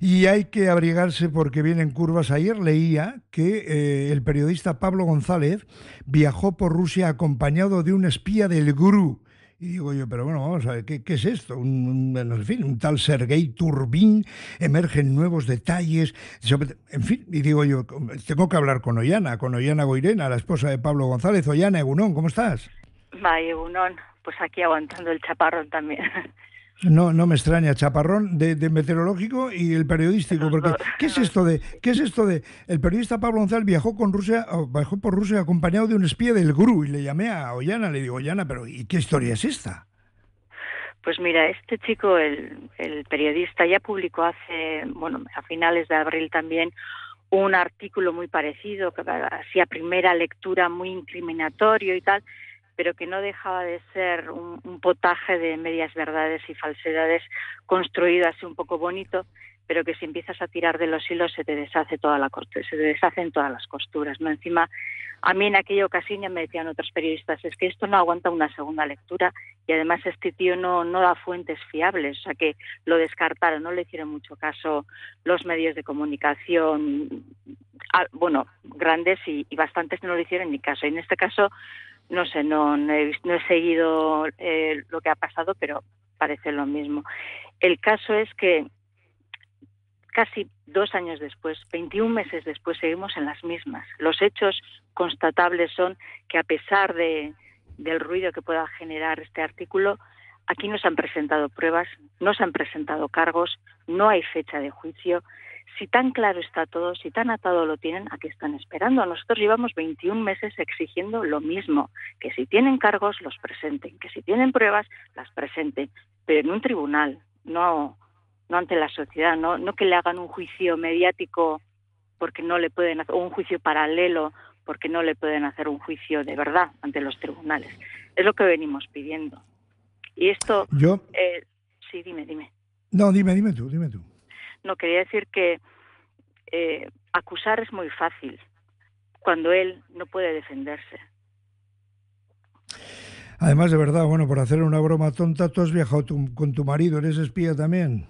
Y hay que abrigarse porque vienen curvas. Ayer leía que eh, el periodista Pablo González viajó por Rusia acompañado de un espía del GRU. Y digo yo, pero bueno, vamos a ver, ¿qué, es esto? Un, en fin, un tal Sergei Turbin, emergen nuevos detalles. En fin, y digo yo, tengo que hablar con Ollana, con Ollana Goirena, la esposa de Pablo González. Ollana, Egunón, ¿cómo estás? Va, Egunón, pues aquí aguantando el chaparrón también. No, no me extraña, chaparrón de, meteorológico y el periodístico, porque ¿qué es esto de, qué es esto de, el periodista Pablo González viajó con Rusia, viajó por Rusia acompañado de un espía del GRU y le llamé a Ollana, le digo, Ollana, pero ¿y qué historia es esta? Pues mira, este chico, el, el periodista, ya publicó hace, bueno, a finales de abril también, un artículo muy parecido, que hacía primera lectura muy incriminatorio y tal, pero que no dejaba de ser un, potaje de medias verdades y falsedades construido así un poco bonito, pero que si empiezas a tirar de los hilos se te deshace toda la se te deshacen todas las costuras, ¿no? Encima, a mí en aquella ocasión ya me decían otros periodistas, es que esto no aguanta una segunda lectura y además este tío no, no da fuentes fiables, o sea que lo descartaron, no le hicieron mucho caso los medios de comunicación, ah, bueno, grandes y, y bastantes no le hicieron ni caso. Y en este caso no sé, no, no, he, seguido eh, lo que ha pasado, pero parece lo mismo. El caso es que casi dos años después, 21 meses después, seguimos en las mismas. Los hechos constatables son que a pesar de, del ruido que pueda generar este artículo, aquí no se han presentado pruebas, no se han presentado cargos, no hay fecha de juicio si tan claro está todo, si tan atado lo tienen, ¿a qué están esperando? Nosotros llevamos 21 meses exigiendo lo mismo, que si tienen cargos los presenten, que si tienen pruebas las presenten, pero en un tribunal, no, no ante la sociedad, no, no que le hagan un juicio mediático porque no le pueden hacer, o un juicio paralelo porque no le pueden hacer un juicio de verdad ante los tribunales. Es lo que venimos pidiendo. Y esto... Yo... Eh, sí, dime, dime. No, dime, dime tú, dime tú. No, quería decir que eh, acusar es muy fácil cuando él no puede defenderse. Además, de verdad, bueno, por hacer una broma tonta, tú has viajado con tu marido, ¿eres espía también?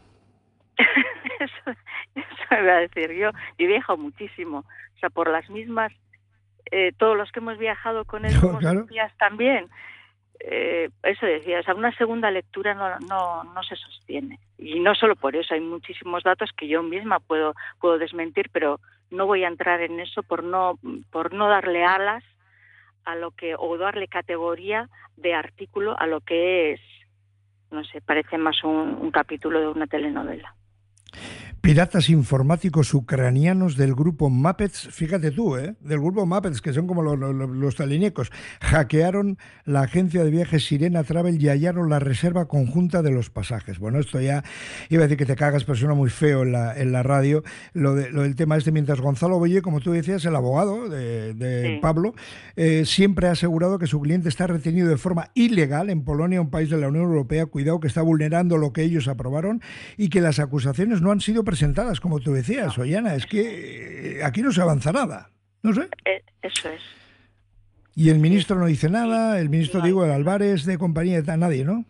eso, eso iba a decir yo. Yo he viajado muchísimo. O sea, por las mismas, eh, todos los que hemos viajado con él somos espías también eh, eso decía, o sea, una segunda lectura no, no, no se sostiene. Y no solo por eso, hay muchísimos datos que yo misma puedo, puedo desmentir, pero no voy a entrar en eso por no, por no darle alas a lo que, o darle categoría de artículo a lo que es, no sé, parece más un capítulo de una telenovela. Piratas informáticos ucranianos del grupo Muppets, fíjate tú, ¿eh? del grupo Muppets, que son como los, los, hackearon la agencia de viajes Sirena Travel y hallaron la reserva conjunta de los pasajes. Bueno, esto ya iba a decir que te cagas, pero suena muy feo en la, en la radio. Lo, de, lo del tema este, mientras Gonzalo Boye, como tú decías, el abogado de, Pablo, eh, siempre ha asegurado que su cliente está retenido de forma ilegal en Polonia, un país de la Unión Europea, cuidado que está vulnerando lo que ellos aprobaron y que las acusaciones no han sido presentadas presentadas, como tú decías, Ollana. Es que eh, aquí no se avanza nada. No sé. Eh, eso es. Y el ministro no dice nada, el ministro, digo, el Álvarez de compañía, de nadie, ¿no?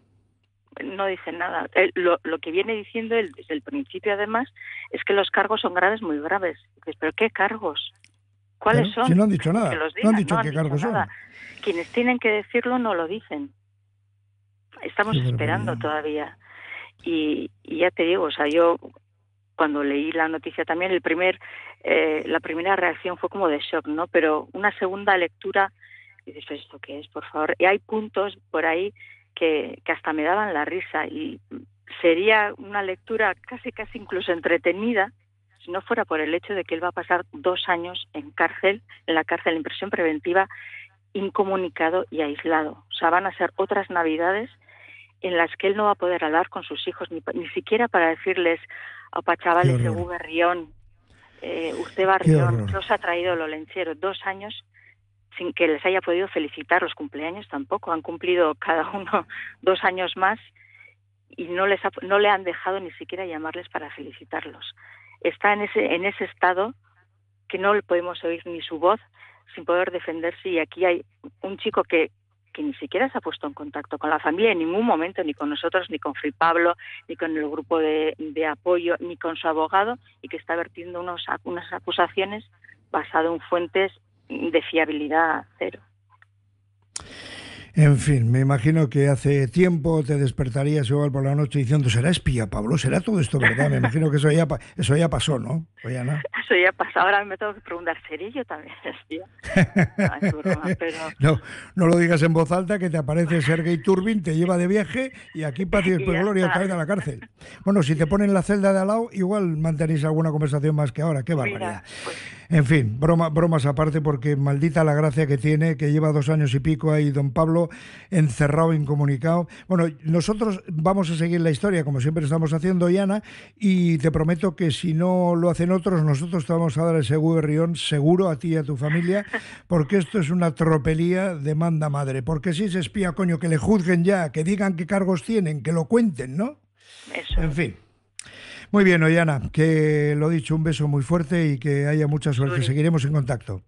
No dice nada. Lo, lo, que viene diciendo él desde el principio, además, es que los cargos son graves, muy graves. ¿Pero qué cargos? ¿Cuáles son? Si no han dicho nada. no han dicho qué cargos son. Quienes tienen que decirlo no lo dicen. Estamos esperando todavía. Y, y, ya te digo, o sea, yo cuando leí la noticia también, el primer, eh, la primera reacción fue como de shock, ¿no? Pero una segunda lectura, dices, ¿esto qué es, por favor? Y hay puntos por ahí que, que hasta me daban la risa y sería una lectura casi, casi incluso entretenida si no fuera por el hecho de que él va a pasar dos años en cárcel, en la cárcel en prisión preventiva, incomunicado y aislado. O sea, van a ser otras navidades en las que él no va a poder hablar con sus hijos, ni, ni siquiera para decirles, opa chavales de Berrión, eh, usted Barrión, ¿qué os ha traído lo lenchero? Dos años sin que les haya podido felicitar los cumpleaños tampoco, han cumplido cada uno dos años más y no les no le han dejado ni siquiera llamarles para felicitarlos. Está en ese en ese estado que no le podemos oír ni su voz sin poder defenderse y aquí hay un chico que que ni siquiera se ha puesto en contacto con la familia en ningún momento, ni con nosotros, ni con Fri Pablo, ni con el grupo de, de apoyo, ni con su abogado, y que está vertiendo unos, unas acusaciones basadas en fuentes de fiabilidad cero. En fin, me imagino que hace tiempo te despertarías igual por la noche diciendo, ¿será espía, Pablo? ¿Será todo esto verdad? Me imagino que eso ya, eso ya pasó, ¿no? Eso ya pasó. Ahora me tengo que preguntar, ¿seré yo también espía? No, no, lo digas en voz alta, que te aparece Sergei Turbin, te lleva de viaje y aquí ti después gloria otra vez a la cárcel. Bueno, si te ponen la celda de al lado, igual mantenéis alguna conversación más que ahora. ¡Qué barbaridad! Pues en fin, broma, bromas aparte, porque maldita la gracia que tiene, que lleva dos años y pico ahí don Pablo encerrado, incomunicado. Bueno, nosotros vamos a seguir la historia, como siempre estamos haciendo, Yana, y te prometo que si no lo hacen otros, nosotros te vamos a dar ese rión seguro a ti y a tu familia, porque esto es una tropelía de manda madre. Porque si se espía, coño, que le juzguen ya, que digan qué cargos tienen, que lo cuenten, ¿no? Eso. En fin. Muy bien, Oyana, que lo dicho, un beso muy fuerte y que haya mucha suerte. Seguiremos en contacto.